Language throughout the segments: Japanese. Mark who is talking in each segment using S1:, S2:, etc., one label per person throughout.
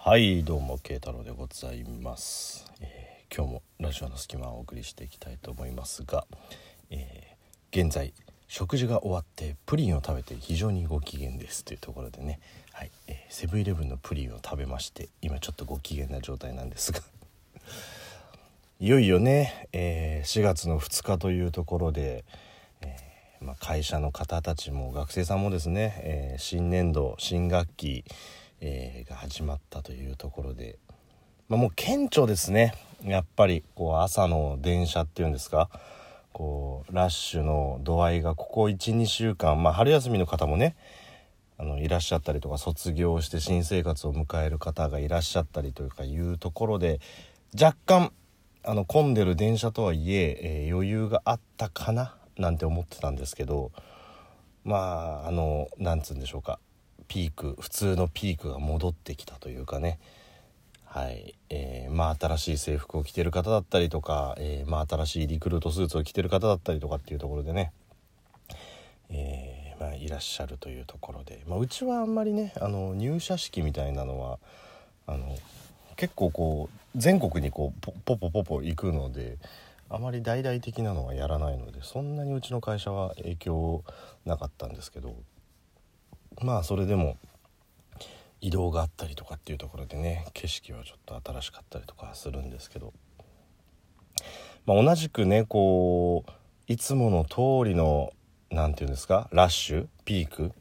S1: はいどうも慶太郎でございます、えー今日もラジオの隙間をお送りしていきたいと思いますが、えー現在食事が終わってプリンを食べて非常にご機嫌です。というところでね、はいえーセブンイレブンのプリンを食べまして今ちょっとご機嫌な状態なんですが いよいよね、え4月の2日というところで、えまあ、会社の方たちも学生さんもですね、え新年度新学期、えーが始まったというところで、まあ、もう顕著ですね。やっぱりこう朝の電車っていうんですか。こうラッシュの度合いがここ12週間、まあ、春休みの方もねあのいらっしゃったりとか卒業して新生活を迎える方がいらっしゃったりというかいうところで若干あの混んでる電車とはいええー余裕があったかななんて思ってたんですけどまああのなんつうんでしょうか。ピーク普通のピークが戻ってきたというかね。はい、えーまあ新しい制服を着てる方だったりとか、えーまあ新しいリクルートスーツを着てる方だったりとかっていうところでね、えーまあ、いらっしゃるというところで、まあ、うちはあんまりねあの入社式みたいなのはあの結構こう全国にこうポポポポポ行くのであまり大々的なのはやらないのでそんなにうちの会社は影響なかったんですけど。まあそれでも移動があったりとかっていうところでね景色はちょっと新しかったりとかするんですけど、まあ、同じくねこういつもの通りの何て言うんですかラッシュピーク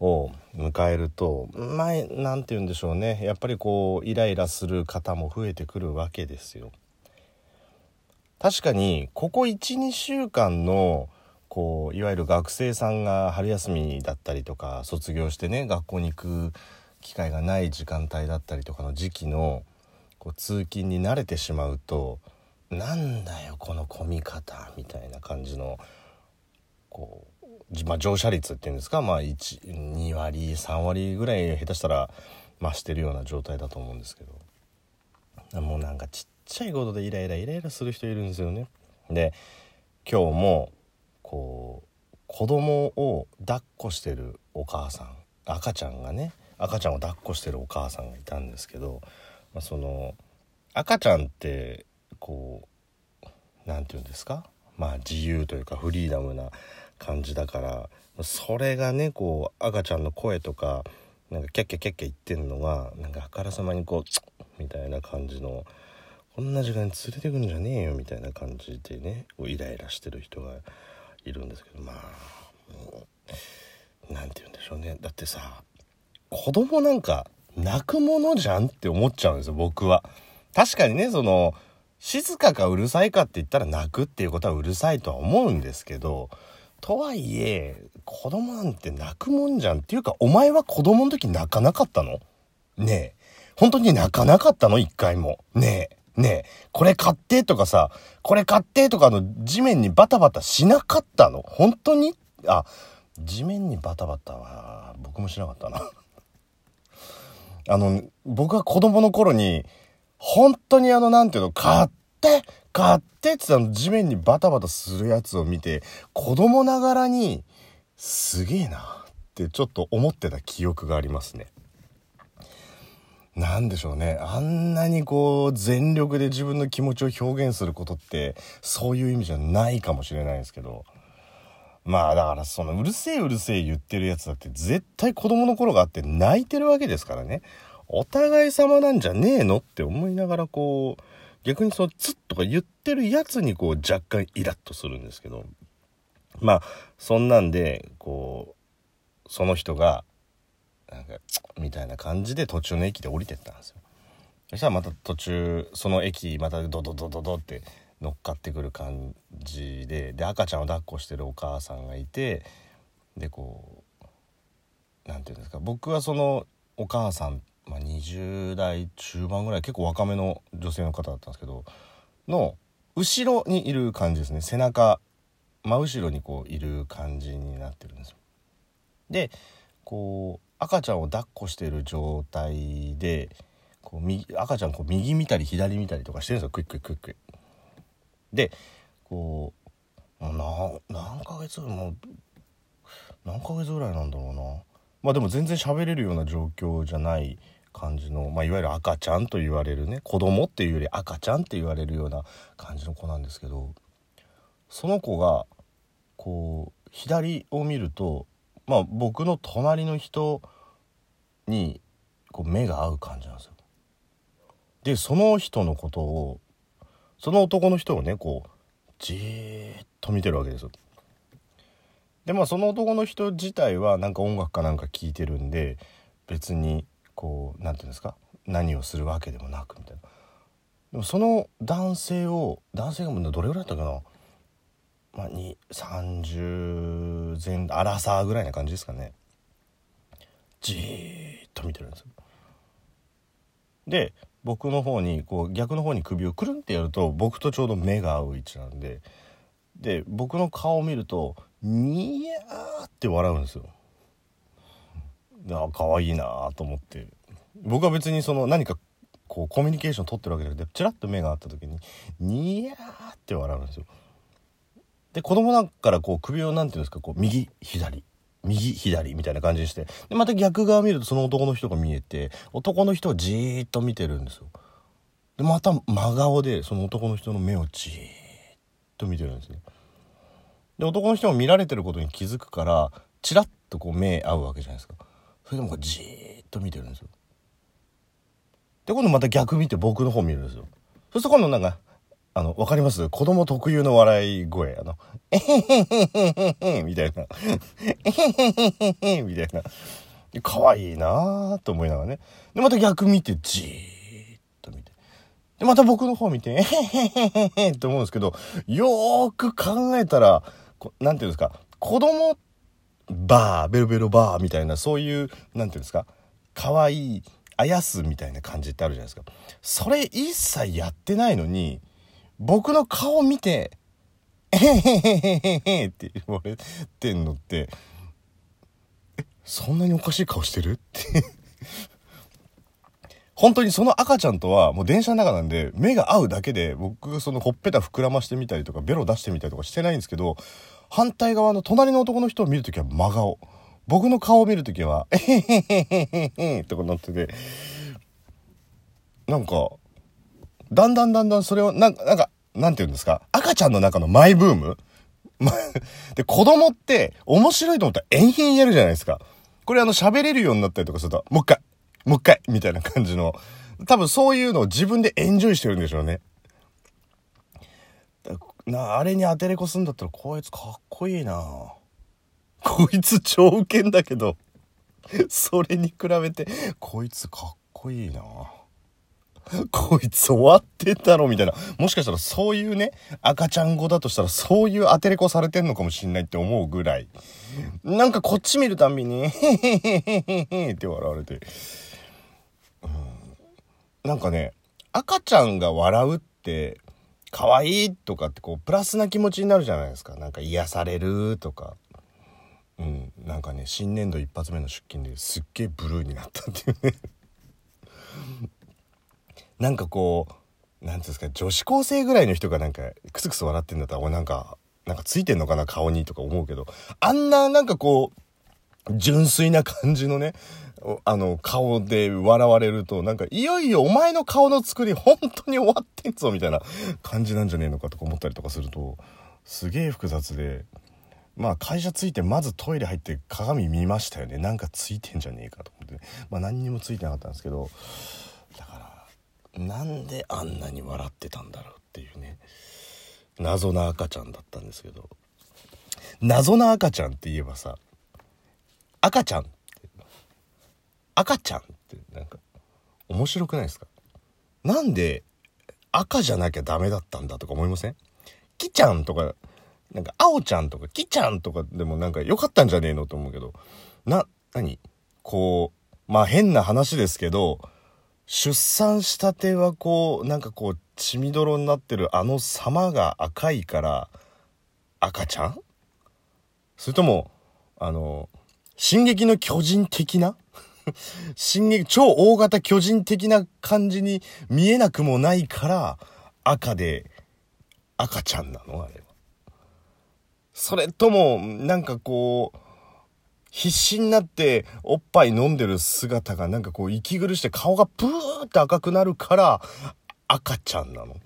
S1: を迎えるとまあ何て言うんでしょうねやっぱりこうイライラする方も増えてくるわけですよ。確かにここ12週間のこういわゆる学生さんが春休みだったりとか卒業してね学校に行く機会がない時間帯だったりとかの時期のこう通勤に慣れてしまうとなんだよこの混み方みたいな感じのこう、まあ、乗車率っていうんですか、まあ、2割3割ぐらい下手したら増してるような状態だと思うんですけどもうなんかちっちゃいことでイライライライラする人いるんですよね。で今日もこう子供を抱っこしてるお母さん赤ちゃんがね赤ちゃんを抱っこしてるお母さんがいたんですけど、まあ、その赤ちゃんってこう何て言うんですか？まあ自由というかフリーダムな感じだからそれがねこう赤ちゃんの声とかなんかキャッキャキャッキャ言ってんのがなんかあからさまにこうツッみたいな感じのこんな時間に連れてくんじゃねえよみたいな感じでねイライラしてる人がいるんですけどまあもうなんて言うんでしょうね。だってさ子供なんか泣くものじゃんって思っちゃうんですよ僕は。確かにねその静かかうるさいかって言ったら泣くっていうことはうるさいとは思うんですけどとはいえ子供なんて泣くもんじゃんっていうかお前は子供の時泣かなかったの？ねえ。本当に泣かなかったの？一回も。ねえ。ねえ。これ買ってとかさこれ買ってとかの地面にバタバタしなかったの？本当に？あ地面にバタバタは僕もしなかったな。あの僕が子供の頃に本当にあのなんていうの？買って買ってってあの地面にバタバタするやつを見て子供ながらにすげえなってちょっと思ってた記憶がありますね。なんでしょうね。あんなにこう全力で自分の気持ちを表現することってそういう意味じゃないかもしれないですけど。まあだからそのうるせえうるせえ言ってるやつだって絶対子供の頃があって泣いてるわけですからね。お互い様なんじゃねえのって思いながらこう逆にそのツッとか言ってるやつにこう若干イラッとするんですけど。まあそんなんでこうその人がなんかみたいな感じで途中の駅で降りてったんですよそしたらまた途中その駅またドドドドドって乗っかってくる感じでで赤ちゃんを抱っこしてるお母さんがいてでこう何て言うんですか僕はそのお母さん、まあ、20代中盤ぐらい結構若めの女性の方だったんですけどの後ろにいる感じですね背中真後ろにこういる感じになってるんですよ。でこう赤ちゃんを抱っこしてる状態でこう右赤ちゃんこう右見たり左見たりとかしてるんですよ。クイックイクイックイでこうな何ヶ月もう何ヶ月ぐらいなんだろうな。まあでも全然喋れるような状況じゃない感じの、まあ、いわゆる赤ちゃんと言われるね子供っていうより赤ちゃんって言われるような感じの子なんですけどその子がこう左を見るとまあ僕の隣の人にこう目が合う感じなんですよ。でその人のことをその男の人をねこうじーっと見てるわけですよ。でまあその男の人自体はなんか音楽かなんか聴いてるんで別にこう何て言うんですか？何をするわけでもなくみたいな。でもその男性を男性がどれぐらいだったかな？まあ、30前アラサーぐらいな感じですかね。じーっと見てるんですよ。で僕の方にこう逆の方に首をくるんってやると僕とちょうど目が合う位置なんでで僕の顔を見るとニヤーって笑うんですよ。あ可愛いなと思って。僕は別にその何かこうコミュニケーション取ってるわけじゃなくてチラッと目が合った時にニヤーって笑うんですよ。で子供なんかからこう首を何て言うんですかこう右左右左みたいな感じにしてでまた逆側見るとその男の人が見えて男の人をじーっと見てるんですよ。でまた真顔でその男の人の目をじーっと見てるんですね。で男の人も見られてることに気づくからチラッとこう目合うわけじゃないですか。それでもじーっと見てるんですよ。で今度また逆見て僕の方見るんですよ。そうすると今度なんかあの、わかります？子供特有の笑い声。あの、えへへへへへみたいな。えへへへへみたいな。可愛いなぁと思いながらね。で、また逆見て、じーっと見て。で、また僕の方見て、えへへへへって思うんですけど、よーく考えたら、なんていうんですか、子供、バー、ベロベロバーみたいな、そういう、なんていうんですか、可愛い、あやすみたいな感じってあるじゃないですか。それ一切やってないのに、僕の顔見て、えへへへへへって言われてんのって、え、そんなにおかしい顔してる？って。本当にその赤ちゃんとはもう電車の中なんで目が合うだけで僕がそのほっぺた膨らましてみたりとかベロ出してみたりとかしてないんですけど反対側の隣の男の人を見るときは真顔。僕の顔を見るときはえへへへへへへとかなっててなんかだんだんだんだんそれを、なんか、なんか、なんて言うんですか？赤ちゃんの中のマイブーム？で、子供って面白いと思ったら延々やるじゃないですか。これあの喋れるようになったりとかすると、もう一回、もう一回、みたいな感じの、多分そういうのを自分でエンジョイしてるんでしょうね。なあれに当てれこすんだったらこいつかっこいいな。こいつ超ウケんだけどそれに比べてこいつかっこいいな。こいつ終わってたろみたいな。もしかしたらそういうね、赤ちゃん語だとしたらそういう当てれこされてんのかもしんないって思うぐらい。なんかこっち見るたんびに、へへへへへって笑われて。うん、なんかね、赤ちゃんが笑うって、可愛いとかってこう、プラスな気持ちになるじゃないですか。なんか癒されるとか。うん、なんかね、新年度一発目の出勤ですっげえブルーになったっていうねなんかこう、なんていうんですか、女子高生ぐらいの人がなんか、クスクス笑ってんだったら、俺なんか、なんかついてんのかな、顔にとか思うけど、あんななんかこう、純粋な感じのね、あの、顔で笑われると、なんか、いよいよお前の顔の作り本当に終わってんぞ、みたいな感じなんじゃねえのかとか思ったりとかすると、すげえ複雑で、まあ会社着いてまずトイレ入って鏡見ましたよね。なんかついてんじゃねえかと思って。まあ何にもついてなかったんですけど、なんであんなに笑ってたんだろうっていうね。謎な赤ちゃんだったんですけど。謎な赤ちゃんって言えばさ赤ちゃんって赤ちゃんってなんか面白くないですか？なんで赤じゃなきゃダメだったんだとか思いません？きちゃんとかなんか青ちゃんとかきちゃんとかでもなんか良かったんじゃねえのと思うけど。な何？こうまあ変な話ですけど出産したてはこうなんかこう血みどろになってるあの様が赤いから赤ちゃん？それともあの「進撃の巨人」的な？進撃超大型巨人的な感じに見えなくもないから赤で赤ちゃんなの？あれは。それともなんかこう必死になっておっぱい飲んでる姿がなんかこう息苦して顔がプーって赤くなるから赤ちゃんなの。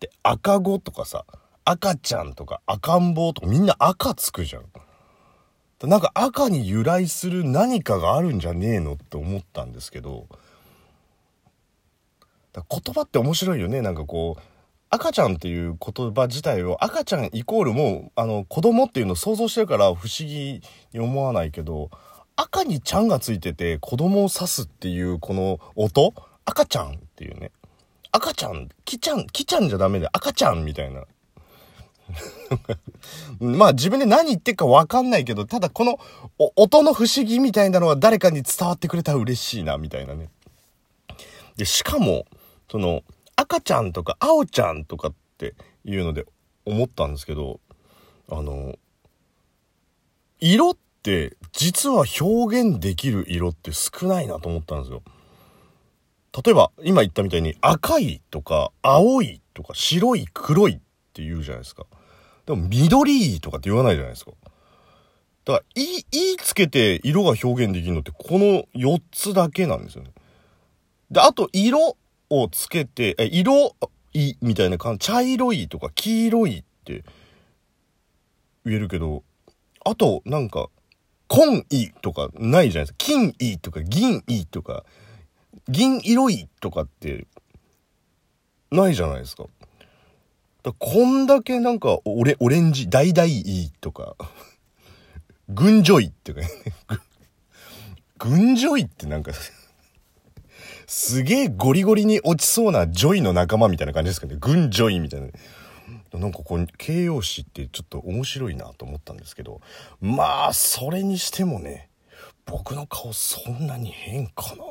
S1: で赤子とかさ赤ちゃんとか赤ん坊とかみんな赤つくじゃん。なんか赤に由来する何かがあるんじゃねえのって思ったんですけど言葉って面白いよねなんかこう赤ちゃんっていう言葉自体を赤ちゃんイコールもうあの子供っていうのを想像してるから不思議に思わないけど赤にちゃんがついてて子供を指すっていうこの音？赤ちゃんっていうね。赤ちゃんきちゃんきちゃんじゃダメで赤ちゃんみたいな。まあ自分で何言ってるかわかんないけどただこの音の不思議みたいなのは誰かに伝わってくれたら嬉しいなみたいなね。でしかもその赤ちゃんとか青ちゃんとかっていうので思ったんですけど、あの、色って実は表現できる色って少ないなと思ったんですよ。例えば今言ったみたいに赤いとか青いとか白い黒いって言うじゃないですか。でも緑とかって言わないじゃないですか。だから、い、いつけて色が表現できるのってこの4つだけなんですよね。で、あと色をつけて、え、色いみたいな感じ、茶色いとか黄色いって言えるけど、あと、なんか、紺いとかないじゃないですか。金いとか銀いとか、銀色いとかって、ないじゃないですか。だこんだけなんか、オレ、オレンジ、橙いとか、群女いってかね、群女いってなんかすげえゴリゴリに落ちそうなジョイの仲間みたいな感じですかね。軍ジョイみたいな。なんかこう、形容詞ってちょっと面白いなと思ったんですけど、まあ、それにしてもね、僕の顔そんなに変かな。